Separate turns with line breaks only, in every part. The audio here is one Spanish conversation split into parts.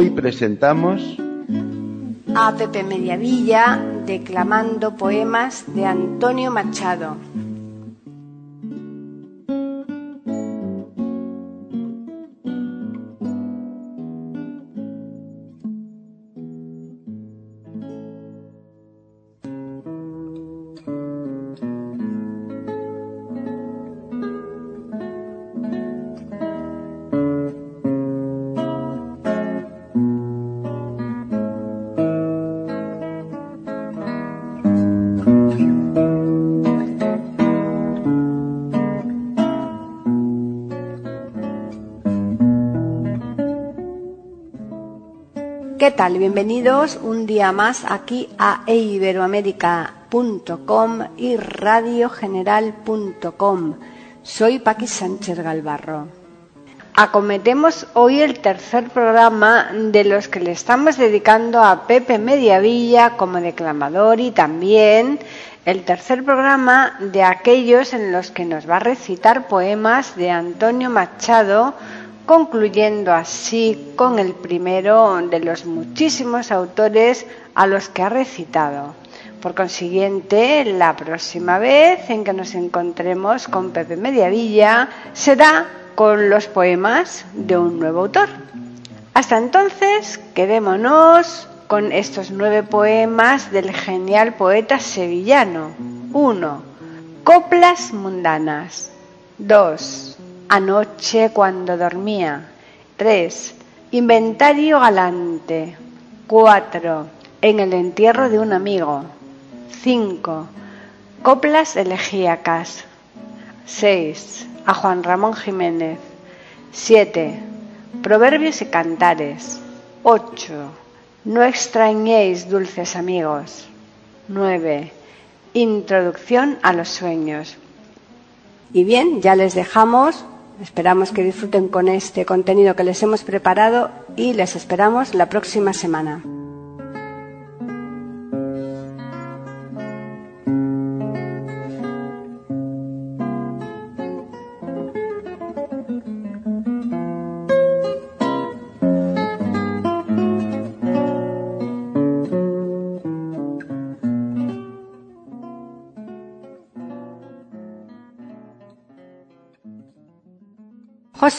Hoy presentamos
a Pepe Mediavilla declamando poemas de Antonio Machado. ¿Qué tal? Bienvenidos un día más aquí a eiberoamérica.com y radiogeneral.com. Soy Paqui Sánchez Galvarro. Acometemos hoy el tercer programa de los que le estamos dedicando a Pepe Mediavilla como declamador y también el tercer programa de aquellos en los que nos va a recitar poemas de Antonio Machado concluyendo así con el primero de los muchísimos autores a los que ha recitado. Por consiguiente, la próxima vez en que nos encontremos con Pepe Mediavilla será con los poemas de un nuevo autor. Hasta entonces, quedémonos con estos nueve poemas del genial poeta sevillano. 1. Coplas mundanas. 2 Anoche cuando dormía. 3. Inventario galante. 4. En el entierro de un amigo. 5. Coplas elegíacas. 6. A Juan Ramón Jiménez. 7. Proverbios y cantares. 8. No extrañéis, dulces amigos. 9. Introducción a los sueños. Y bien, ya les dejamos Esperamos que disfruten con este contenido que les hemos preparado y les esperamos la próxima semana.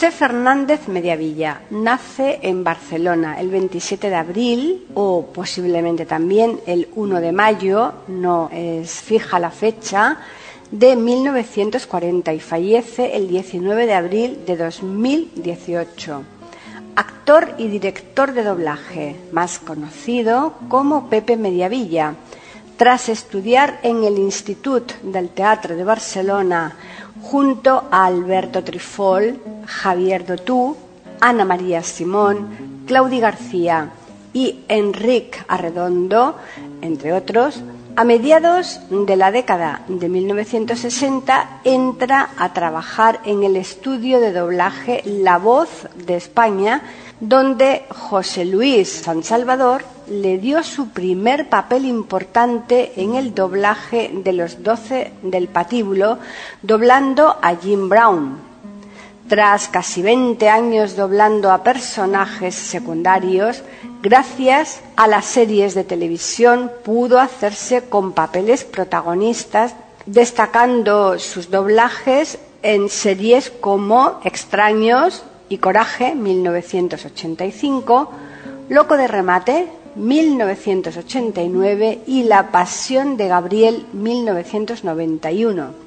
José Fernández Mediavilla nace en Barcelona el 27 de abril o posiblemente también el 1 de mayo, no es fija la fecha, de 1940 y fallece el 19 de abril de 2018. Actor y director de doblaje, más conocido como Pepe Mediavilla. Tras estudiar en el Institut del Teatro de Barcelona, junto a Alberto Trifol, Javier Dotú, Ana María Simón, Claudia García y Enrique Arredondo, entre otros, a mediados de la década de 1960 entra a trabajar en el estudio de doblaje La Voz de España, donde José Luis San Salvador le dio su primer papel importante en el doblaje de los doce del patíbulo, doblando a Jim Brown. Tras casi 20 años doblando a personajes secundarios, gracias a las series de televisión pudo hacerse con papeles protagonistas, destacando sus doblajes en series como Extraños y Coraje 1985, Loco de Remate 1989 y La Pasión de Gabriel 1991.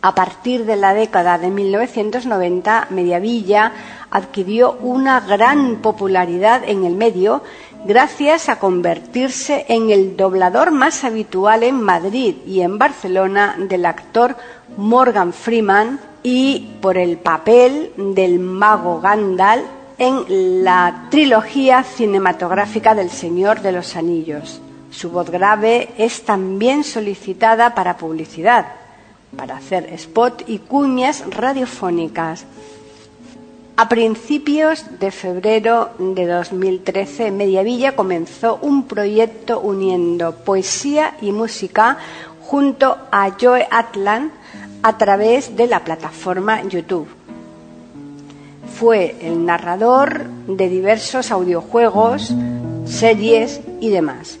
A partir de la década de 1990, Mediavilla adquirió una gran popularidad en el medio gracias a convertirse en el doblador más habitual en Madrid y en Barcelona del actor Morgan Freeman y por el papel del mago Gandalf en la trilogía cinematográfica del Señor de los Anillos. Su voz grave es también solicitada para publicidad, para hacer spot y cuñas radiofónicas. A principios de febrero de 2013, Mediavilla comenzó un proyecto uniendo poesía y música junto a Joe Atlan a través de la plataforma YouTube. Fue el narrador de diversos audiojuegos, series y demás.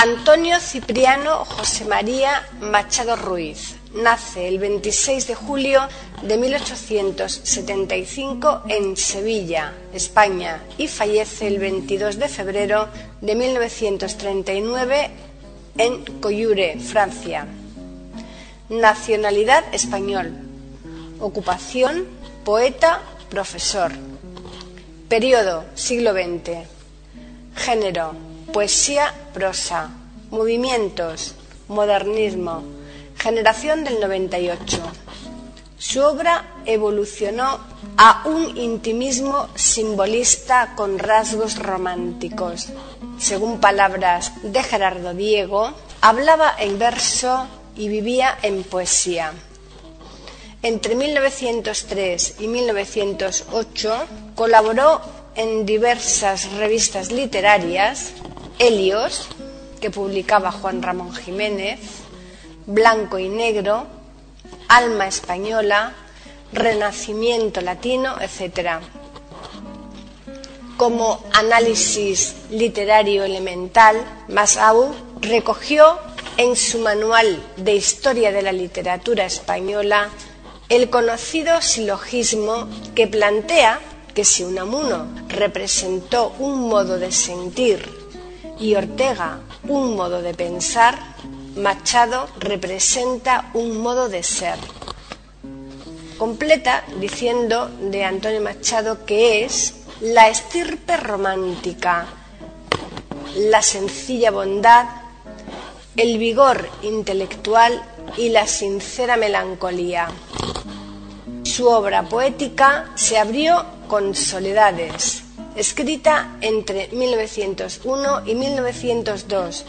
Antonio Cipriano José María Machado Ruiz nace el 26 de julio de 1875 en Sevilla, España, y fallece el 22 de febrero de 1939 en Coyure, Francia. Nacionalidad español. Ocupación poeta, profesor. Periodo siglo XX. Género poesía, prosa, movimientos, modernismo, generación del 98. Su obra evolucionó a un intimismo simbolista con rasgos románticos. Según palabras de Gerardo Diego, hablaba en verso y vivía en poesía. Entre 1903 y 1908 colaboró en diversas revistas literarias Helios, que publicaba Juan Ramón Jiménez, Blanco y Negro, Alma Española, Renacimiento Latino, etc. Como análisis literario elemental, Masau recogió en su manual de Historia de la Literatura Española el conocido silogismo que plantea que si Unamuno representó un modo de sentir y Ortega un modo de pensar, Machado representa un modo de ser. Completa diciendo de Antonio Machado que es la estirpe romántica, la sencilla bondad, el vigor intelectual y la sincera melancolía. Su obra poética se abrió con soledades, escrita entre 1901 y 1902.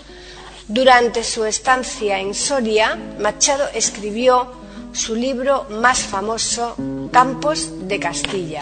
Durante su estancia en Soria, Machado escribió su libro más famoso, Campos de Castilla.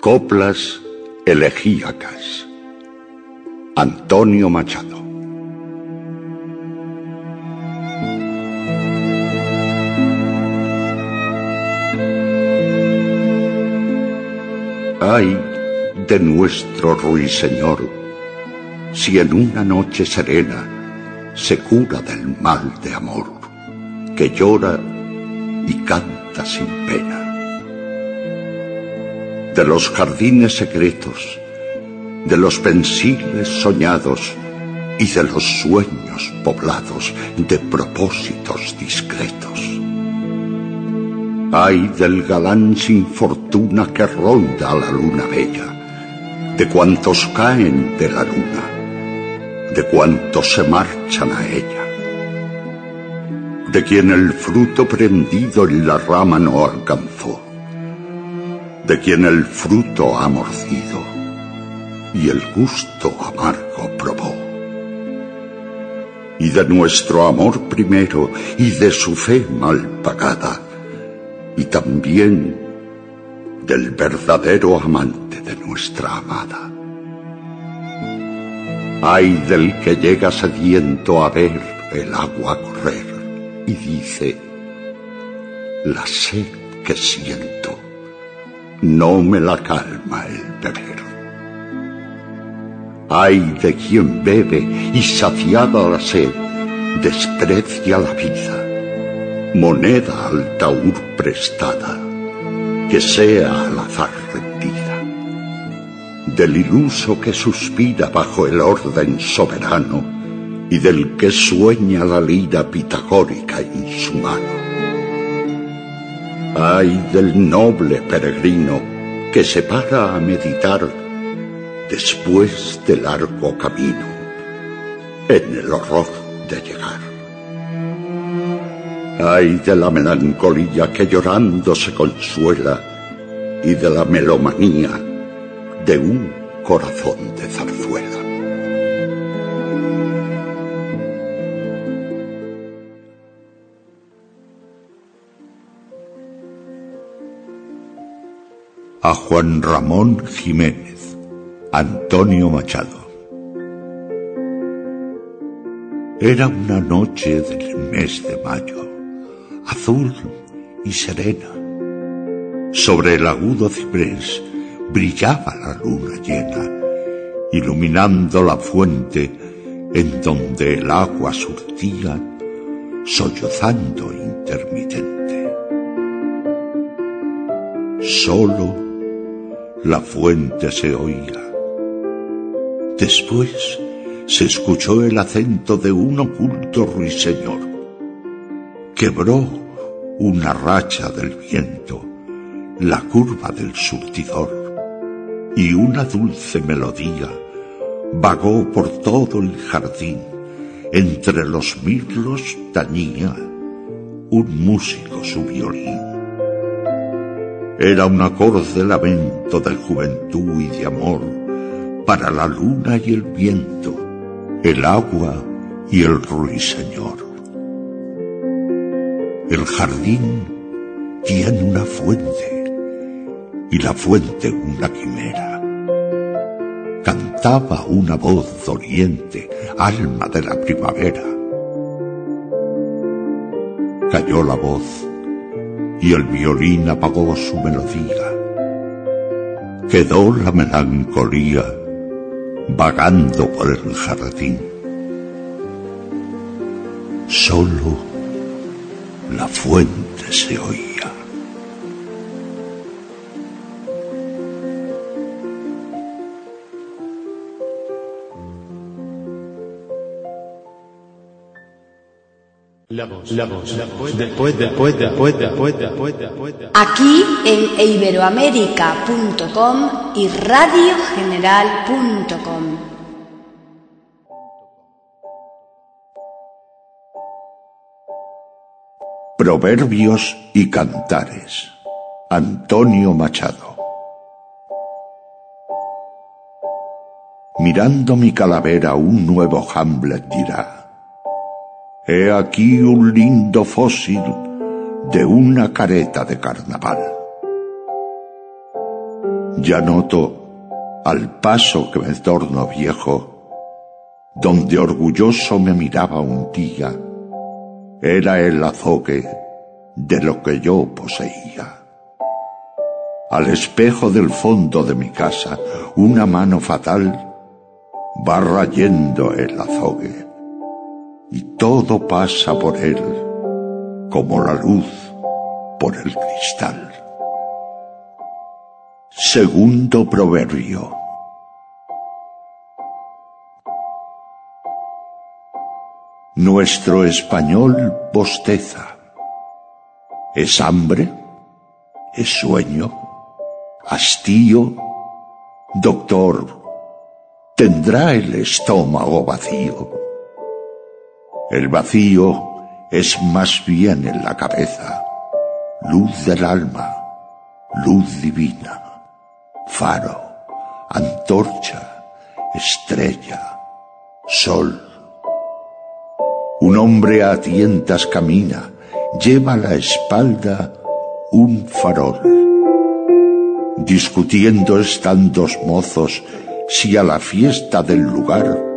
Coplas elegíacas. Antonio Machado. Ay de nuestro ruiseñor, si en una noche serena se cura del mal de amor, que llora y canta sin pena de los jardines secretos, de los pensiles soñados y de los sueños poblados de propósitos discretos. Ay del galán sin fortuna que ronda a la luna bella, de cuantos caen de la luna, de cuantos se marchan a ella, de quien el fruto prendido en la rama no alcanzó de quien el fruto ha mordido y el gusto amargo probó. Y de nuestro amor primero y de su fe mal pagada, y también del verdadero amante de nuestra amada. Ay del que llega sediento a ver el agua correr y dice, la sed que siento no me la calma el beber. Ay de quien bebe y saciada la sed, desprecia la vida, moneda al taur prestada, que sea al azar. Del iluso que suspira bajo el orden soberano y del que sueña la lira pitagórica en su mano Ay del noble peregrino que se para a meditar después del largo camino en el horror de llegar. Ay de la melancolía que llorando se consuela y de la melomanía de un corazón de zarzuela.
a Juan Ramón Jiménez, Antonio Machado. Era una noche del mes de mayo, azul y serena. Sobre el agudo ciprés brillaba la luna llena, iluminando la fuente en donde el agua surtía, sollozando intermitente. Solo la fuente se oía. Después se escuchó el acento de un oculto ruiseñor. Quebró una racha del viento, la curva del surtidor, y una dulce melodía vagó por todo el jardín. Entre los mirlos tañía un músico su violín. Era un acorde lamento de juventud y de amor para la luna y el viento, el agua y el ruiseñor. El jardín tiene una fuente y la fuente una quimera. Cantaba una voz doliente, alma de la primavera. Cayó la voz y el violín apagó su melodía. Quedó la melancolía vagando por el jardín. Solo la fuente se oía.
Después, después, después, después, después, después.
Aquí en iberoamérica.com y radiogeneral.com.
Proverbios y Cantares. Antonio Machado. Mirando mi calavera, un nuevo Hamlet dirá
He aquí un lindo fósil de una careta de carnaval. Ya noto, al paso que me torno viejo, donde orgulloso me miraba un día, era el azogue de lo que yo poseía. Al espejo del fondo de mi casa, una mano fatal va rayendo el azogue y todo pasa por él como la luz por el cristal. Segundo proverbio. Nuestro español bosteza. ¿Es hambre? ¿Es sueño? ¿Hastío? Doctor, ¿tendrá el estómago vacío? El vacío es más bien en la cabeza, luz del alma, luz divina, faro, antorcha, estrella, sol. Un hombre a tientas camina, lleva a la espalda un farol. Discutiendo están dos mozos si a la fiesta del lugar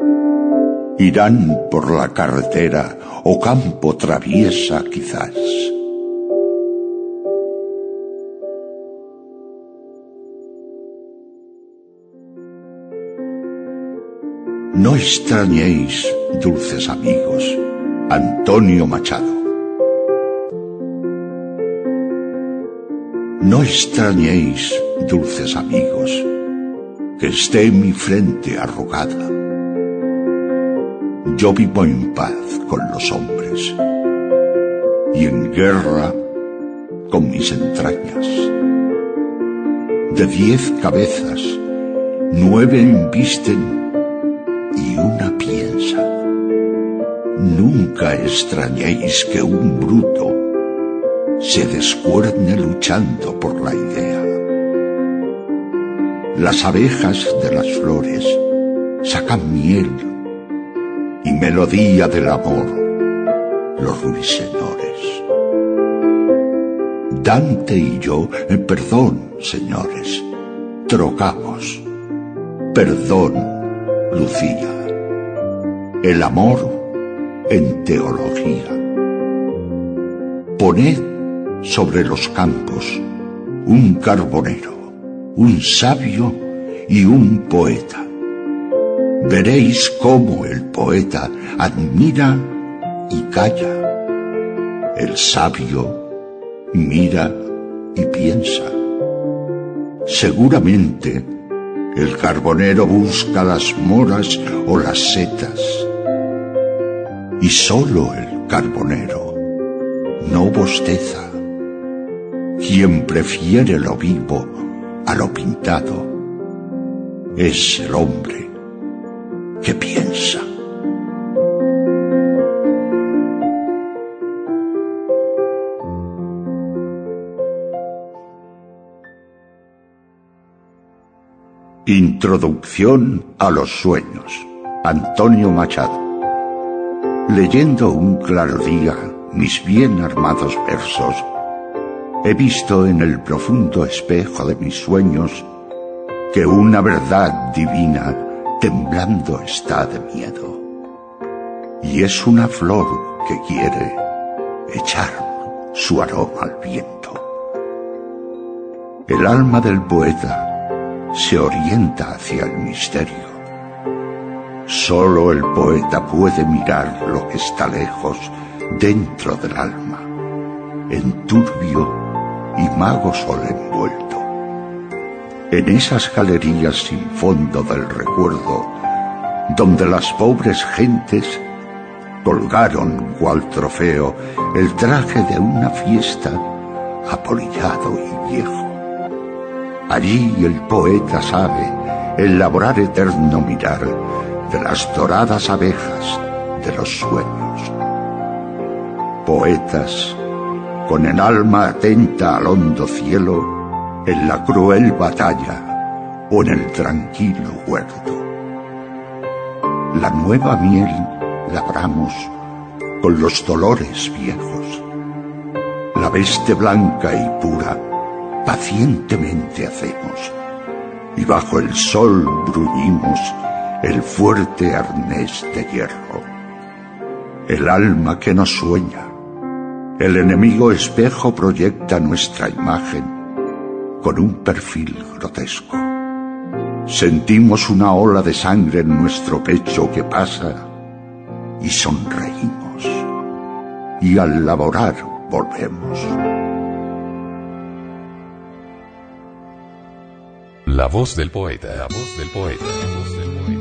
irán por la carretera o campo traviesa quizás. No extrañéis, dulces amigos, Antonio Machado. No extrañéis, dulces amigos, que esté mi frente arrugada. Yo vivo en paz con los hombres y en guerra con mis entrañas. De diez cabezas, nueve embisten y una piensa. Nunca extrañéis que un bruto se descuerne luchando por la idea. Las abejas de las flores sacan miel y melodía del amor los ruiseñores. Dante y yo, eh, perdón, señores, trocamos. Perdón, Lucía. El amor en teología. Poned sobre los campos un carbonero, un sabio y un poeta. Veréis cómo el poeta admira y calla. El sabio mira y piensa. Seguramente el carbonero busca las moras o las setas. Y solo el carbonero no bosteza. Quien prefiere lo vivo a lo pintado es el hombre que piensa. Introducción a los sueños. Antonio Machado. Leyendo un claro día mis bien armados versos, he visto en el profundo espejo de mis sueños que una verdad divina temblando está de miedo. Y es una flor que quiere echar su aroma al viento. El alma del poeta se orienta hacia el misterio. Solo el poeta puede mirar lo que está lejos dentro del alma, en turbio y mago sol envuelto. En esas galerías sin fondo del recuerdo, donde las pobres gentes colgaron cual trofeo el traje de una fiesta apolillado y viejo Allí el poeta sabe elaborar eterno mirar de las doradas abejas de los sueños. Poetas, con el alma atenta al hondo cielo, en la cruel batalla o en el tranquilo huerto. La nueva miel labramos con los dolores viejos. La veste blanca y pura pacientemente hacemos, y bajo el sol bruñimos el fuerte arnés de hierro. El alma que nos sueña, el enemigo espejo proyecta nuestra imagen con un perfil grotesco. Sentimos una ola de sangre en nuestro pecho que pasa y sonreímos. Y al laborar volvemos.
La voz del poeta, la voz del poeta, la voz del poeta.